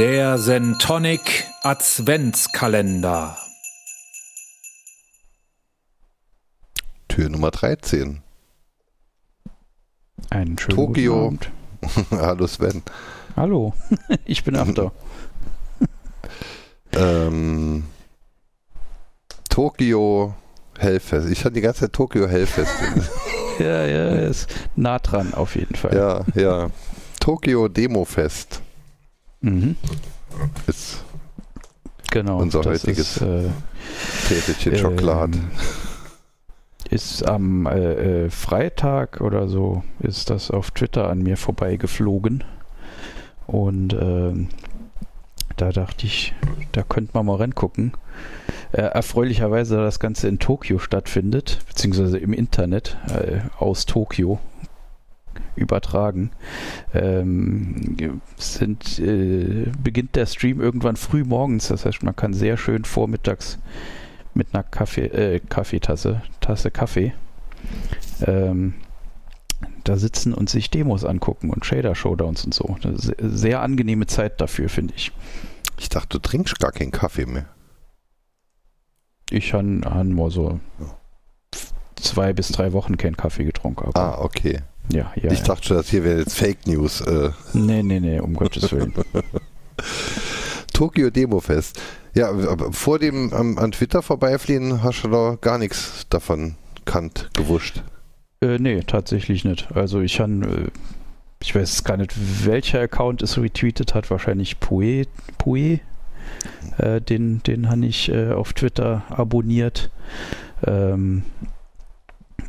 Der Sentonic Adventskalender. Tür Nummer 13. Einen schönen Tokio. guten Abend. Hallo Sven. Hallo, ich bin After. Ähm, Tokio Hellfest. Ich hatte die ganze Zeit Tokio Hellfest. ja, ja, ist nah dran auf jeden Fall. ja, ja. Tokio Demofest Mhm, ist genau. Unser heutiges ist, äh, Täfelchen Schokolade. ähm, ist am äh, äh, Freitag oder so ist das auf Twitter an mir vorbeigeflogen. Und ähm, da dachte ich, da könnte man mal reingucken. Äh, erfreulicherweise, da das Ganze in Tokio stattfindet, beziehungsweise im Internet äh, aus Tokio übertragen, ähm, sind, äh, beginnt der Stream irgendwann früh morgens. Das heißt, man kann sehr schön vormittags mit einer Kaffee, äh, Kaffeetasse, Tasse Kaffee, ähm, da sitzen und sich Demos angucken und Shader-Showdowns und so. Eine se- sehr angenehme Zeit dafür, finde ich. Ich dachte, du trinkst gar keinen Kaffee mehr. Ich habe mal so zwei bis drei Wochen keinen Kaffee getrunken. Aber Ah, okay. Ja, ja. ich ja. dachte schon, das hier wäre jetzt Fake News. Äh, Nee, nee, nee, um Gottes Willen. Tokio Demofest. Ja, aber vor dem am- an Twitter vorbeifliehen hast du da gar nichts davon kannt, gewusst. Äh, nee, tatsächlich nicht. Also ich habe, äh, ich weiß gar nicht, welcher Account es retweetet hat, wahrscheinlich Pue, Pue. Äh, den den habe ich äh, auf Twitter abonniert. Ähm,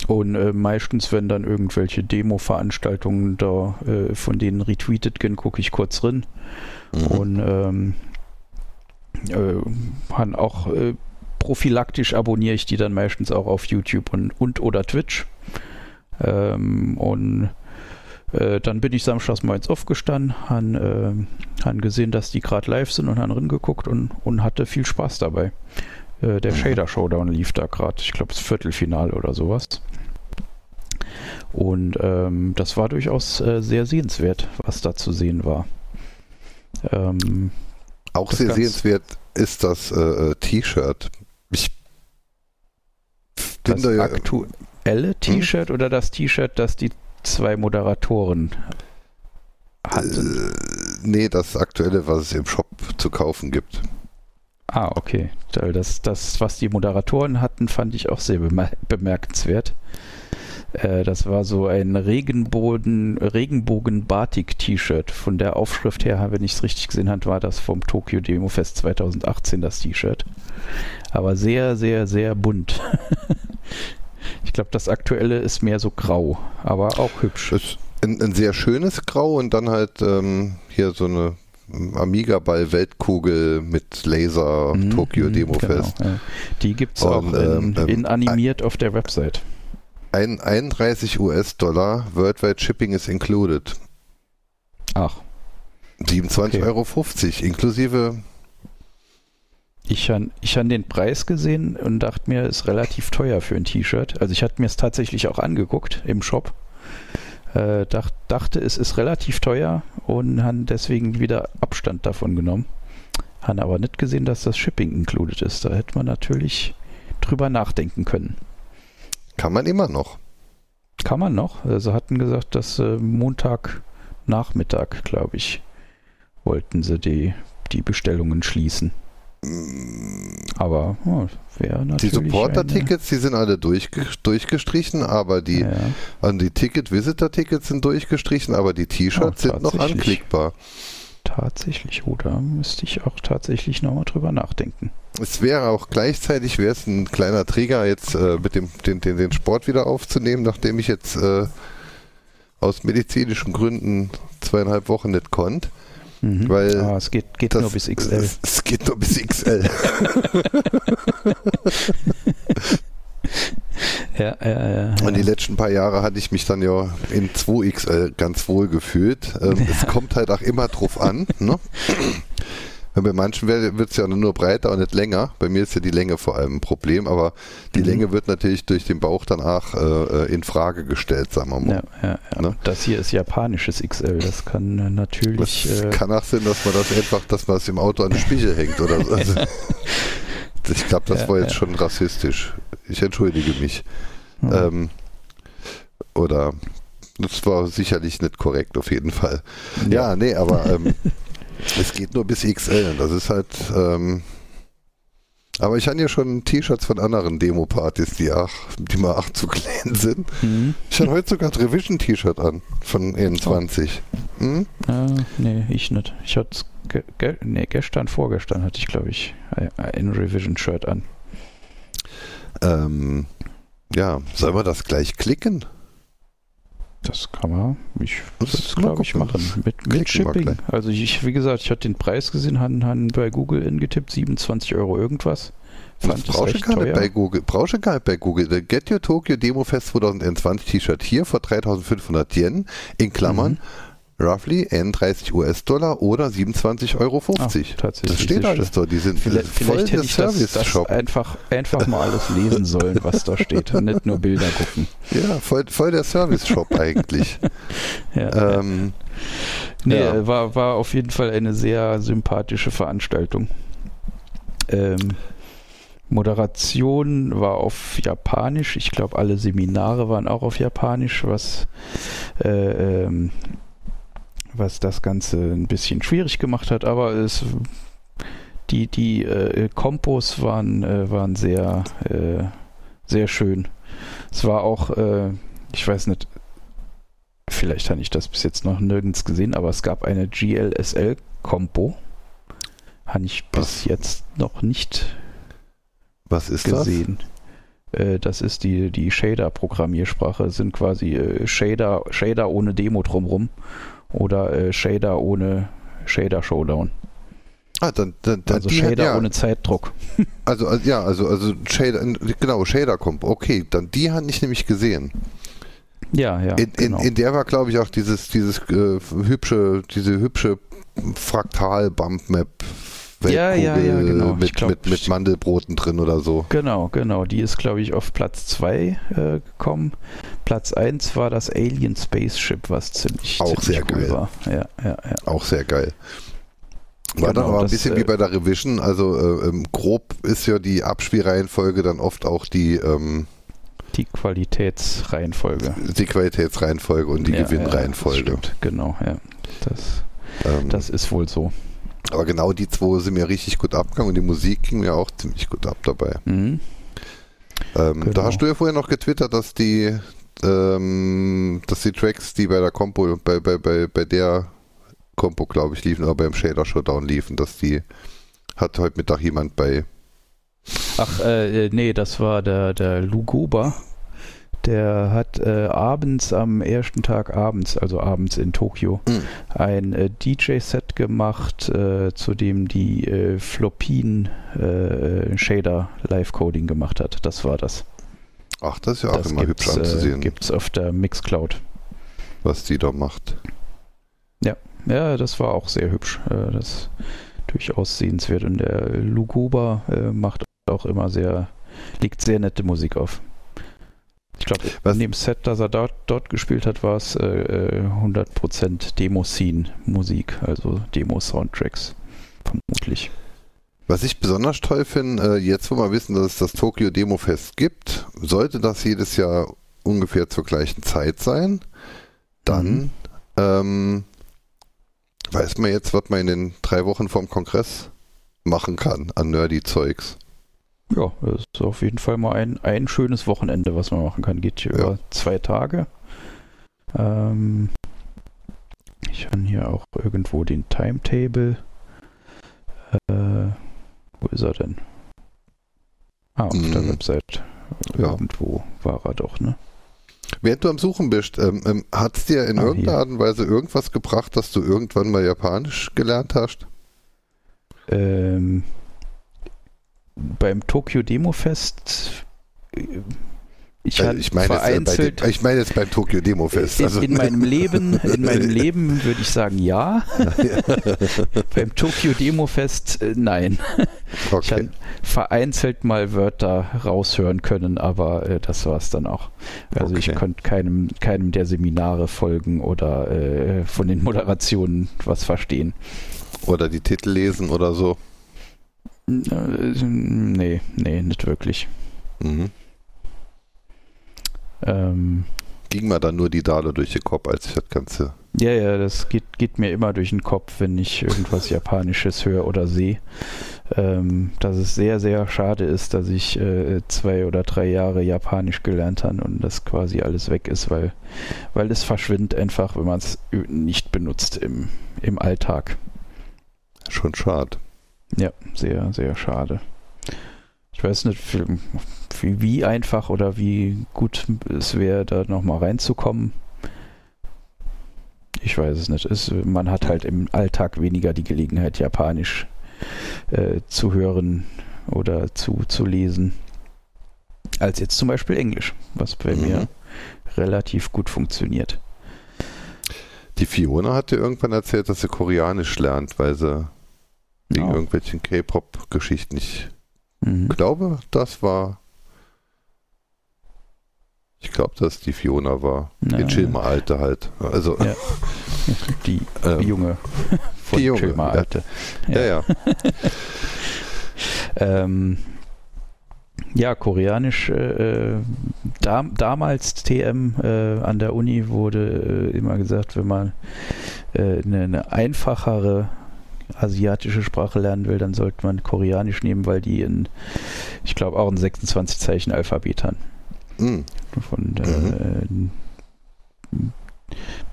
und äh, meistens, wenn dann irgendwelche Demo-Veranstaltungen da äh, von denen retweetet gehen, gucke ich kurz drin. Mhm. Und ähm, äh, han auch äh, prophylaktisch abonniere ich die dann meistens auch auf YouTube und, und oder Twitch. Ähm, und äh, dann bin ich samstags mal ins Off gestanden, han, äh, han gesehen, dass die gerade live sind und han reingeguckt und, und hatte viel Spaß dabei. Der Mhm. Shader Showdown lief da gerade, ich glaube das Viertelfinal oder sowas. Und ähm, das war durchaus äh, sehr sehenswert, was da zu sehen war. Ähm, Auch sehr sehenswert ist das äh, äh, T-Shirt. Ich bin das da ja. aktuelle T-Shirt oder das T-Shirt, das die zwei Moderatoren hatten? Äh, nee, das aktuelle, was es im Shop zu kaufen gibt. Ah, okay. Das, das, was die Moderatoren hatten, fand ich auch sehr bemer bemerkenswert. Äh, das war so ein Regenbogen, Regenbogen-Batik-T-Shirt. Von der Aufschrift her, wenn ich es richtig gesehen habe, war das vom Tokyo Demo Fest 2018 das T-Shirt. Aber sehr, sehr, sehr bunt. ich glaube, das aktuelle ist mehr so grau, aber auch hübsch. Ist ein, ein sehr schönes Grau und dann halt ähm, hier so eine Amiga-Ball-Weltkugel mit Laser Mhm, Tokyo mhm, Demo genau, Fest. ja. Die gibt es auch in, ähm, ähm, in animiert auf der Website. Ein, 31 US-Dollar, Worldwide Shipping is included. Ach, 27,50 Okay. Euro, inklusive. ich habe ich han den Preis gesehen und dachte mir, ist relativ teuer für ein T-Shirt. Also ich hatte mir es tatsächlich auch angeguckt im Shop. Äh, dacht, dachte, es ist relativ teuer und han deswegen wieder Abstand davon genommen. Han aber nicht gesehen, dass das Shipping included ist. Da hätte man natürlich drüber nachdenken können. Kann man immer noch. Kann man noch. Also hatten gesagt, dass äh, Montagnachmittag, glaube ich, wollten sie die, die Bestellungen schließen. Aber oh, wäre Die natürlich. Supporter-Tickets, die sind alle durchge durchgestrichen, aber die, Ja, also die Ticket-Visitor-Tickets sind durchgestrichen, aber die T-Shirts Oh, sind noch anklickbar. tatsächlich. Oh, da müsste ich auch tatsächlich nochmal drüber nachdenken. Es wäre auch gleichzeitig, wäre es ein kleiner Trigger, jetzt äh, mit dem den, den, den Sport wieder aufzunehmen, nachdem ich jetzt äh, aus medizinischen Gründen zweieinhalb Wochen nicht konnte. Mhm. Weil ah, es geht, geht Das- nur bis XL. Es, es geht nur bis XL. Ja, ja, ja. Und die ja. letzten paar Jahre hatte ich mich dann ja in 2XL ganz wohl gefühlt. Ähm, Es kommt halt auch immer drauf an. Ne? Bei manchen wird es ja nur breiter und nicht länger. Bei mir ist ja die Länge vor allem ein Problem, aber die Mhm. Länge wird natürlich durch den Bauch danach äh, in Frage gestellt, sagen wir mal. Ja, ja, ja. Ne? Das hier ist japanisches XL. Das kann äh, natürlich. Das Äh, kann auch sein, dass man das einfach, dass man es im Auto an den Spiegel hängt oder so. Also, ich glaube, das Ja, war jetzt ja. schon rassistisch. Ich entschuldige mich. hm. Ähm, oder das war sicherlich nicht korrekt auf jeden Fall. Ja, nee, aber ähm, es geht nur bis XL. Das ist halt. Ähm, aber ich habe ja schon T-Shirts von anderen Demo-Partys, die, die mal auch zu klein sind. Mhm. Ich hatte heute sogar ein Revision-T-Shirt an von N20. Hm? Äh, nee, ich nicht. Ich hatte ge ge nee, gestern, vorgestern hatte ich, glaube ich, ein- ein Revision-Shirt an. Ähm, ja, sollen wir das gleich klicken? Das kann man, ich würde es, glaube ich, machen. Mit, mit Shipping. Also ich, wie gesagt, ich hatte den Preis gesehen, han, han bei Google ingetippt, 27 Euro irgendwas. Fand Das brauchst gar nicht bei Google. Brauchst du gar nicht bei Google. Der Get Your Tokyo Demo Fest 2020 T-Shirt hier für 3500 Yen in Klammern Mhm. Roughly 31 US-Dollar oder 27,50 Euro. Ah, tatsächlich, das steht alles dort. Die sind Vielleicht, voll vielleicht der hätte ich das, das Service-Shop. einfach, einfach mal alles lesen sollen, was da steht nicht nur Bilder gucken. Ja, voll, voll der Service-Shop eigentlich. Ja. ähm, Nee, Ja. war, war auf jeden Fall eine sehr sympathische Veranstaltung. Ähm, Moderation war auf Japanisch. Ich glaube, alle Seminare waren auch auf Japanisch, was, äh, ähm, was das Ganze ein bisschen schwierig gemacht hat. Aber es, die, die äh, Kompos waren, äh, waren sehr, äh, sehr schön. Es war auch, äh, ich weiß nicht, vielleicht habe ich das bis jetzt noch nirgends gesehen, aber es gab eine GLSL-Kompo. Habe ich bis Was? jetzt noch nicht was ist gesehen. Äh, das ist die, die Shader-Programmiersprache. Sind quasi äh, Shader, Shader ohne Demo drumrum oder äh, Shader ohne Shader-Showdown. das? Ah, dann, dann, dann Also Shader ja, ohne Zeitdruck. also, also ja, also also Shader, genau Shader kommt. Okay, dann die hatte ich nämlich gesehen. Ja, ja. In, in, genau. in der war, glaube ich, auch dieses, dieses äh, hübsche, diese hübsche Fraktal-Bump-Map. Ja, ja, ja, genau. Mit, glaub, mit, mit Mandelbroten drin oder so. Genau, genau. Die ist, glaube ich, auf Platz 2 äh, gekommen. Platz 1 war das Alien Spaceship, was ziemlich, Auch ziemlich sehr cool geil. war. Ja, ja, ja. Auch sehr geil. War Genau, dann aber ein bisschen äh, wie bei der Revision. Also äh, ähm, grob ist ja die Abspielreihenfolge dann oft auch die, ähm, Die Qualitätsreihenfolge. die Qualitätsreihenfolge und die Ja, Gewinnreihenfolge. Ja, genau, ja. Das, ähm, das ist wohl so. Aber genau die zwei sind mir richtig gut abgegangen und die Musik ging mir auch ziemlich gut ab dabei. Mhm. Ähm, Da Genau. hast du ja vorher noch getwittert, dass die, ähm, dass die Tracks, die bei der Compo, bei, bei, bei, bei der Compo, glaube ich, liefen, oder beim Shader Showdown liefen, dass die hat heute Mittag jemand bei. Ach, äh, nee, das war der, der Lugoba. Der hat äh, abends, am ersten Tag abends, also abends in Tokio, Mhm. ein äh, DJ-Set gemacht, äh, zu dem die äh, Flopin äh, Shader Live-Coding gemacht hat. Das war das. Ach, das ist ja auch das immer hübsch gibt's, äh, anzusehen, gibt's auf der Mixcloud. was die da macht. Ja, das war auch sehr hübsch. Äh, das durchaus sehenswert. Und der Luguba äh, macht auch immer sehr, legt sehr nette Musik auf. Ich glaube, Was- in dem Set, das er dort, dort gespielt hat, war es äh, äh, 100% Demo-Scene-Musik, also Demo-Soundtracks. Vermutlich. Was ich besonders toll finde, äh, jetzt wo wir wissen, dass es das Tokyo Demo Fest gibt, sollte das jedes Jahr ungefähr zur gleichen Zeit sein, dann Mhm. ähm, weiß man jetzt, was man in den drei Wochen vorm Kongress machen kann an nerdy Zeugs. Ja, das ist auf jeden Fall mal ein, ein schönes Wochenende, was man machen kann. Geht hier Ja. über zwei Tage. Ähm, ich habe hier auch irgendwo den Timetable. Äh, wo ist er denn? Ah, auf der Mhm. Website. Ja. Irgendwo war er doch, ne? Während du am Suchen bist, ähm, ähm, hat es dir in Ah, irgendeiner hier. Art und Weise irgendwas gebracht, dass du irgendwann mal Japanisch gelernt hast? Ähm, beim Tokyo Demo Fest Ich, Also ich meine jetzt, äh, vereinzelt dem, ich meine jetzt beim Tokyo Demo Fest. in, Also, in meinem Leben, in meinem Leben würde ich sagen ja. Beim Tokyo Demo Fest äh, nein. Ich okay. habe vereinzelt mal Wörter raushören können, aber äh, das war es dann auch. Also ich Okay. konnte keinem, keinem der Seminare folgen oder äh, von den Moderationen was verstehen. Oder die Titel lesen oder so. Äh, nee, nee, nicht wirklich. Mhm. Ähm, Ging mir dann nur die Dale durch den Kopf, als ich das Ganze. ja, ja, das geht, geht mir immer durch den Kopf, wenn ich irgendwas Japanisches höre oder sehe. Ähm, dass es sehr, sehr schade ist, dass ich äh, zwei oder drei Jahre Japanisch gelernt habe und das quasi alles weg ist, weil, weil es verschwindet einfach, wenn man es nicht benutzt im, im Alltag. Schon schade. Ja, sehr, sehr schade. Ich weiß nicht, wie, wie einfach oder wie gut es wäre, da nochmal reinzukommen. Ich weiß es nicht. Es, man hat halt im Alltag weniger die Gelegenheit, Japanisch äh, zu hören oder zu, zu lesen, als jetzt zum Beispiel Englisch, was bei Mhm. mir relativ gut funktioniert. Die Fiona hat dir irgendwann erzählt, dass sie Koreanisch lernt, weil sie wegen Oh. irgendwelchen K-Pop-Geschichten nicht. Mhm. Ich glaube, das war. Ich glaube, dass die Fiona war. Ja, Die Chilmer Alte halt. Also, Ja. Die ähm, junge von die junge, Chilmer ja. Alte. ja, ja. Ähm, ja, koreanisch. Äh, da, damals TM äh, an der Uni wurde äh, immer gesagt, wenn man äh, eine, eine einfachere asiatische Sprache lernen will, dann sollte man Koreanisch nehmen, weil die in, ich glaube, auch ein 26 Zeichen Alphabet haben. Hm. Von, äh,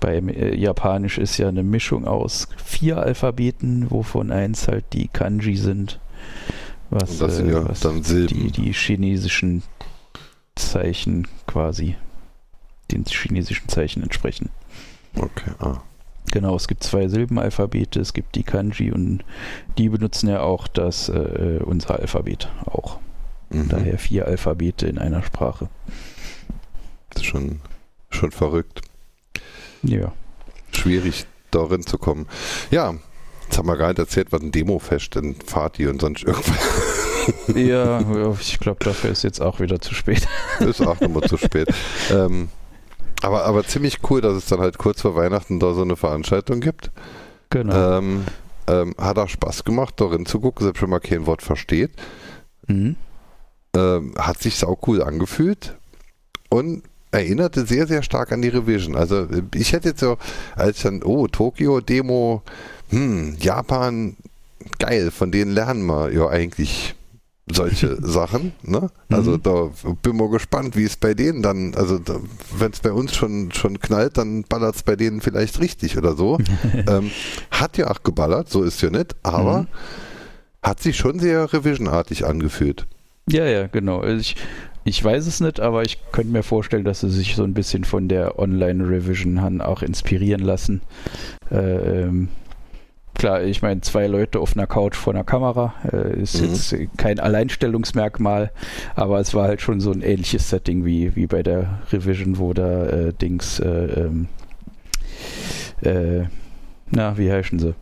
beim äh, Japanisch ist ja eine Mischung aus vier Alphabeten, wovon eins halt die Kanji sind. Was, das sind äh, ja was dann Silben. die, die chinesischen Zeichen quasi den chinesischen Zeichen entsprechen. Okay, ah. Genau, es gibt zwei Silbenalphabete, es gibt die Kanji und die benutzen ja auch das äh, unser Alphabet auch. Mhm. Daher vier Alphabete in einer Sprache. Das ist schon, schon verrückt. Ja. Schwierig, darin zu kommen. Ja, jetzt haben wir gar nicht erzählt, was ein Demofest denn Fati und sonst irgendwas. Ja, ja, ich glaube, dafür ist jetzt auch wieder zu spät. ist auch nochmal zu spät. Ähm, aber, aber ziemlich cool, dass es dann halt kurz vor Weihnachten da so eine Veranstaltung gibt. Genau. Ähm, ähm, hat auch Spaß gemacht, darin zu gucken, selbst wenn man kein Wort versteht. Mhm. Ähm, hat sich sau cool angefühlt und erinnerte sehr, sehr stark an die Revision. Also äh, ich hätte jetzt so, als dann, oh, Tokio, Demo, hm, Japan, geil, von denen lernen wir ja eigentlich solche Sachen. Ne? Also Mhm. da bin mal gespannt, wie es bei denen dann, also wenn es bei uns schon, schon knallt, dann ballert es bei denen vielleicht richtig oder so. ähm, hat ja auch geballert, so ist ja nicht, aber Mhm. hat sich schon sehr revisionartig angefühlt. Ja, ja, genau. Also Ich, ich weiß es nicht, aber ich könnte mir vorstellen, dass sie sich so ein bisschen von der Online-Revision han auch inspirieren lassen. Äh, ähm, klar, ich meine, zwei Leute auf einer Couch vor einer Kamera äh, ist Mhm. jetzt kein Alleinstellungsmerkmal, aber es war halt schon so ein ähnliches Setting wie, wie bei der Revision, wo da äh, Dings, äh, ähm, äh, na, wie heißen sie?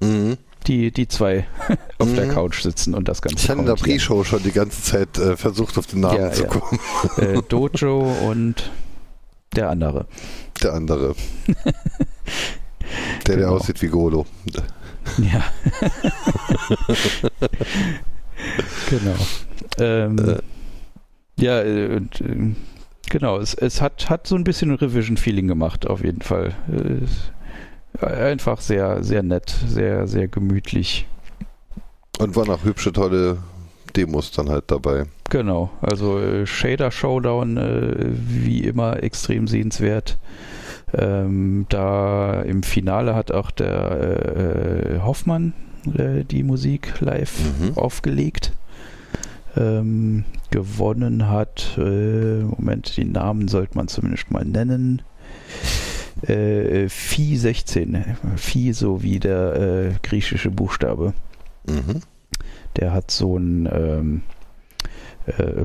Mhm. Die, die zwei auf der Mhm. Couch sitzen und das Ganze Ich habe in der. Pre-Show schon die ganze Zeit äh, versucht, auf den Namen Ja, zu ja. kommen. äh, Dojo und der andere. Der andere. Der, der Genau. aussieht wie Golo. Ja. genau. Ähm, Äh. Ja, äh, und, äh, genau. Es, es hat, hat so ein bisschen Revision-Feeling gemacht, auf jeden Fall. Äh, einfach sehr, sehr nett, sehr, sehr gemütlich. Und waren auch hübsche, tolle Demos dann halt dabei. Genau, also Shader Showdown äh, wie immer extrem sehenswert. Ähm, da im Finale hat auch der äh, Hoffmann äh, die Musik live Mhm. aufgelegt. Ähm, gewonnen hat, äh, Moment, die Namen sollte man zumindest mal nennen. Äh, Phi 16, Phi so wie der äh, griechische Buchstabe. Mhm. Der hat so ein ähm, äh,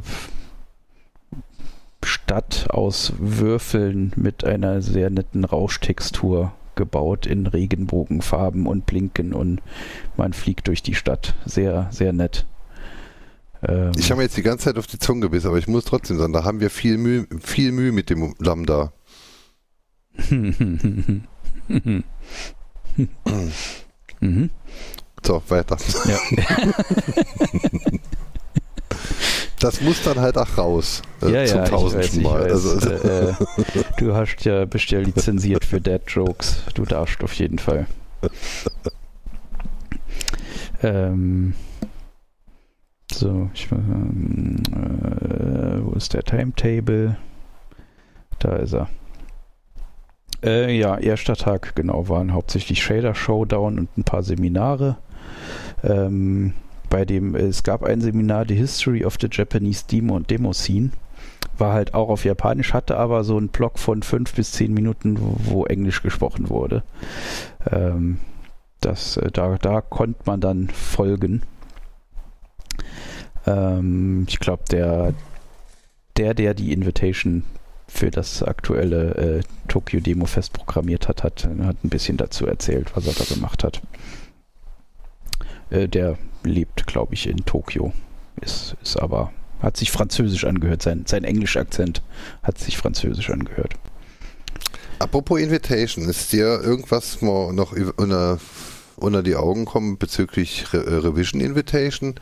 Stadt aus Würfeln mit einer sehr netten Rauschtextur gebaut in Regenbogenfarben und Blinken und man fliegt durch die Stadt. Sehr, sehr nett. Ähm ich habe mir jetzt die ganze Zeit auf die Zunge gebissen, aber ich muss trotzdem sagen, da haben wir viel Mühe, viel Mühe mit dem Lambda. mhm. So, weiter. Ja. das muss dann halt auch raus. Äh, ja, zum ja, tausendsten Mal. Weiß, also, äh, äh, du hast ja, bist ja lizenziert für Dead Jokes. Du darfst auf jeden Fall. ähm, so, ich, ähm, äh, wo ist der Timetable? Da ist er. Äh, ja, erster Tag, genau, waren hauptsächlich Shader Showdown und ein paar Seminare. Ähm, bei dem, es gab ein Seminar, The History of the Japanese Demo Demo Scene. War halt auch auf Japanisch, hatte aber so einen Block von fünf bis zehn Minuten, wo, wo Englisch gesprochen wurde. Ähm, das, äh, da, da konnte man dann folgen. Ähm, ich glaube, der, der, der die Invitation für das aktuelle äh, Tokyo Demo Fest programmiert hat, hat, hat ein bisschen dazu erzählt, was er da gemacht hat. Äh, der lebt, glaube ich, in Tokio. Ist, ist aber, hat sich französisch angehört. Sein, sein Englisch-Akzent hat sich französisch angehört. Apropos Invitation, ist dir irgendwas mal noch unter, unter die Augen kommen bezüglich Re äh, Revision Invitation?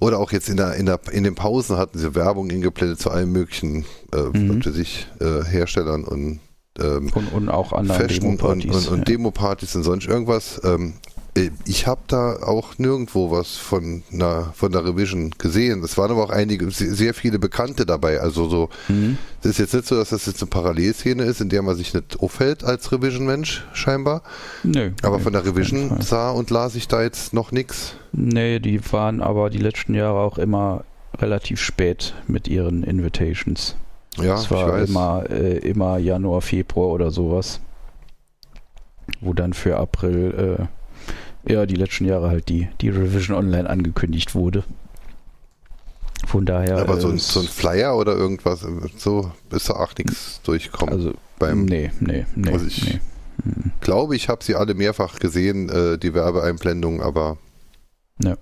Oder auch jetzt in, der, in, der, in den Pausen hatten sie Werbung ingeblendet zu allen möglichen äh, mhm. sich, äh, Herstellern und, ähm, und, und auch anderen Demo-Partys. Und, und, und ja. Demo-Partys und sonst irgendwas. Ähm, äh, ich habe da auch nirgendwo was von einer, von der Revision gesehen. Es waren aber auch einige, sehr viele Bekannte dabei. Also so, mhm. es ist jetzt nicht so, dass das jetzt eine Parallelszene ist, in der man sich nicht auffällt als Revision-Mensch, scheinbar. Nö. Aber von der Revision sah und las ich da jetzt noch nichts. Nee, die waren aber die letzten Jahre auch immer relativ spät mit ihren Invitations. Ja, es war immer, äh, immer Januar, Februar oder sowas. Wo dann für April äh, ja, die letzten Jahre halt die, die Revision Online angekündigt wurde. Von daher. Aber so, ein, so ein Flyer oder irgendwas, so ist da auch nichts durchkommen. Also, beim, nee, nee, nee. Also ich nee. Mhm. glaube, ich habe sie alle mehrfach gesehen, äh, die Werbeeinblendungen, aber. Ja.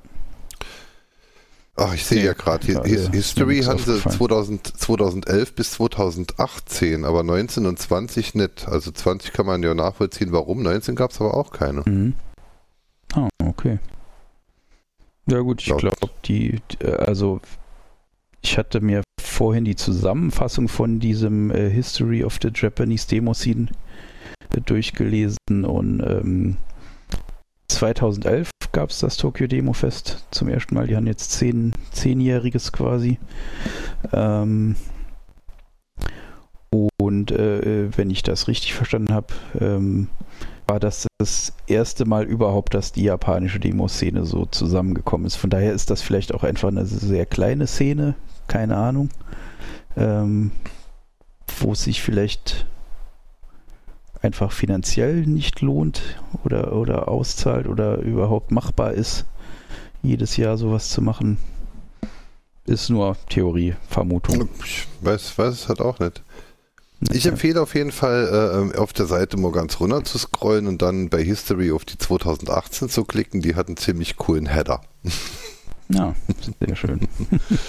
Ach, ich sehe nee, ja gerade, His History haben sie 2000, 2011 bis 2018, aber 19 und 20 nicht. Also 20 kann man ja nachvollziehen, warum. 19 gab es aber auch keine. Mhm. Okay. Ja gut, ich glaube, die, also ich hatte mir vorhin die Zusammenfassung von diesem äh, History of the Japanese Demo Scene äh, durchgelesen und ähm, 2011 gab es das Tokyo Demo Fest zum ersten Mal. Die haben jetzt zehn, zehnjähriges quasi. Ähm, und äh, wenn ich das richtig verstanden habe, ähm, war das das erste Mal überhaupt, dass die japanische Demo-Szene so zusammengekommen ist. Von daher ist das vielleicht auch einfach eine sehr kleine Szene, keine Ahnung, ähm, wo es sich vielleicht einfach finanziell nicht lohnt oder, oder auszahlt oder überhaupt machbar ist, jedes Jahr sowas zu machen. Ist nur Theorie, Vermutung. Ich weiß, weiß es halt auch nicht. Ich empfehle auf jeden Fall, äh, auf der Seite mal ganz runter zu scrollen und dann bei History auf die 2018 zu klicken. Die hat einen ziemlich coolen Header. Ja, sehr schön.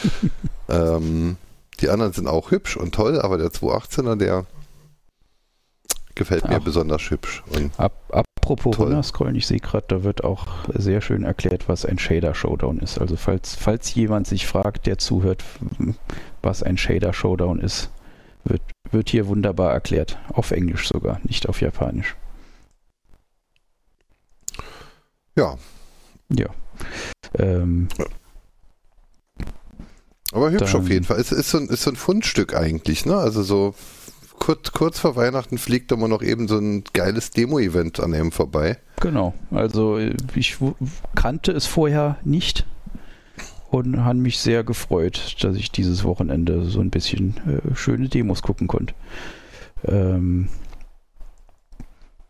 ähm, die anderen sind auch hübsch und toll, aber der 218er, der gefällt mir Ach. besonders hübsch. Ab, apropos runterscrollen, ich sehe gerade, da wird auch sehr schön erklärt, was ein Shader Showdown ist. Also falls, falls jemand sich fragt, der zuhört, was ein Shader Showdown ist, wird, wird hier wunderbar erklärt. Auf Englisch sogar, nicht auf Japanisch. Ja. Ja. Ähm, Aber hübsch dann, auf jeden Fall. Es ist so, ein, ist so ein Fundstück eigentlich, ne? Also so kurz, kurz vor Weihnachten fliegt immer noch eben so ein geiles Demo-Event an einem vorbei. Genau. Also ich kannte es vorher nicht und haben mich sehr gefreut, dass ich dieses Wochenende so ein bisschen äh, schöne Demos gucken konnte. Ähm,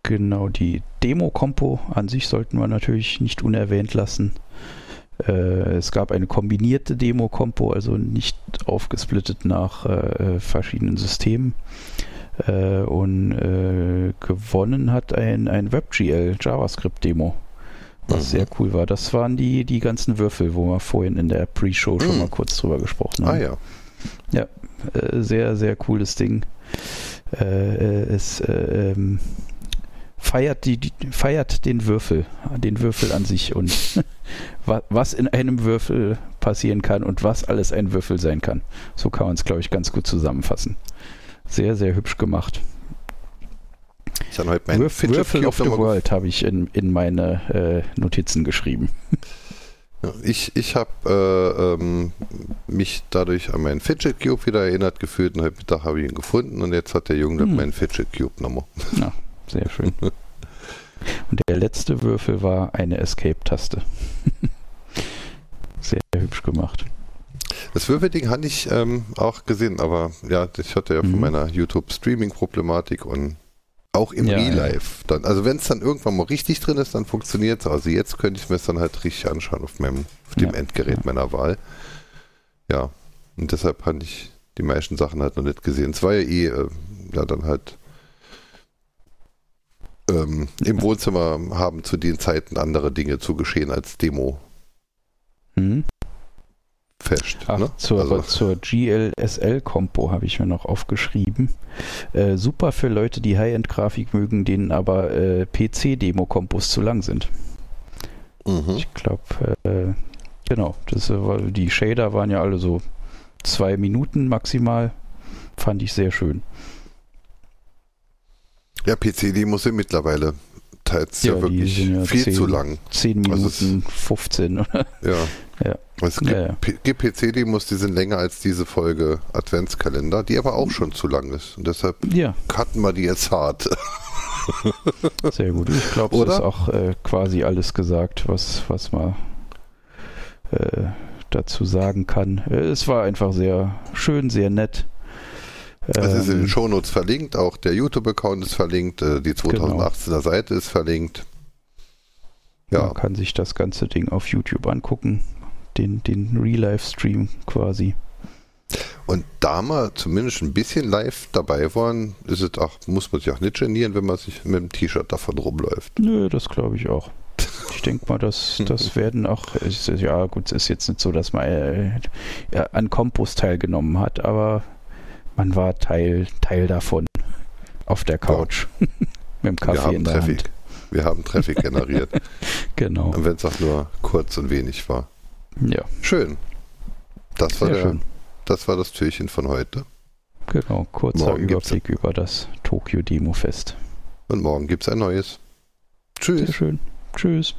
genau, die Demo-Kompo an sich sollten wir natürlich nicht unerwähnt lassen. Äh, es gab eine kombinierte Demo-Kompo, also nicht aufgesplittet nach äh, verschiedenen Systemen. Äh, und äh, gewonnen hat ein, ein WebGL JavaScript-Demo, was mhm. sehr cool war. Das waren die, die ganzen Würfel, wo wir vorhin in der Pre-Show schon mhm. mal kurz drüber gesprochen haben. Ah ja. Ja, äh, sehr, sehr cooles Ding. Äh, es ähm, feiert, die, die, feiert den Würfel, den Würfel an sich und was in einem Würfel passieren kann und was alles ein Würfel sein kann. So kann man es, glaube ich, ganz gut zusammenfassen. Sehr, sehr hübsch gemacht. Ich habe heute Würf Würfel of the World habe ich in, in meine äh, Notizen geschrieben. Ich, ich habe äh, ähm, mich dadurch an meinen Fidget Cube wieder erinnert gefühlt und heute Mittag habe ich ihn gefunden und jetzt hat der Junge hm. meinen Fidget Cube nochmal. Ja, sehr schön. Und der letzte Würfel war eine Escape-Taste. Sehr hübsch gemacht. Das Würfelding hatte ich ähm, auch gesehen, aber ja, ich hatte ja mhm. von meiner YouTube-Streaming-Problematik und auch im ja, Real Life dann. Also wenn es dann irgendwann mal richtig drin ist, dann funktioniert es. Also jetzt könnte ich mir es dann halt richtig anschauen auf meinem, auf dem ja, Endgerät ja. meiner Wahl. Ja. Und deshalb hatte ich die meisten Sachen halt noch nicht gesehen. Es war ja eh, äh, ja, dann halt ähm, im Wohnzimmer haben zu den Zeiten andere Dinge zu geschehen als Demo. Mhm. Fest. Ach, ne? zur, also. zur GLSL-Kompo habe ich mir noch aufgeschrieben. Äh, super für Leute, die High-End-Grafik mögen, denen aber äh, PC-Demo-Kompos zu lang sind. Mhm. Ich glaube, äh, genau. Das, äh, die Shader waren ja alle so zwei Minuten maximal. Fand ich sehr schön. Ja, PC-Demos sind mittlerweile teils ja, ja wirklich ja viel 10, zu lang. 10 Minuten, also es, 15, oder? Ja. ja. Es gibt, ja, ja. PC-Demos, die sind länger als diese Folge Adventskalender, die aber auch schon zu lang ist. Und deshalb ja. cutten wir die jetzt hart. Sehr gut. Ich glaube, es ist auch äh, quasi alles gesagt, was, was man äh, dazu sagen kann. Äh, es war einfach sehr schön, sehr nett. Es ist in den ähm, Shownotes verlinkt, auch der YouTube-Account ist verlinkt, äh, die 2018er genau. Seite ist verlinkt. Ja. Man kann sich das ganze Ding auf YouTube angucken, den, den Real-Life-Stream quasi. Und da mal zumindest ein bisschen live dabei waren, ist es auch, muss man sich auch nicht genieren, wenn man sich mit dem T-Shirt davon rumläuft. Nö, das glaube ich auch. Ich denke mal, dass das werden auch, ja gut, es ist jetzt nicht so, dass man äh, an Kompost teilgenommen hat, aber man war Teil, Teil davon auf der Couch ja. mit dem Kaffee Wir haben in der Traffic. Hand. Wir haben Traffic generiert. genau. Und wenn es auch nur kurz und wenig war. Ja. Schön. Das war, der, das war das Türchen von heute. Genau, kurzer morgen Überblick über das Tokyo Demo Fest. Und morgen gibt es ein neues. Tschüss. Sehr schön. Tschüss.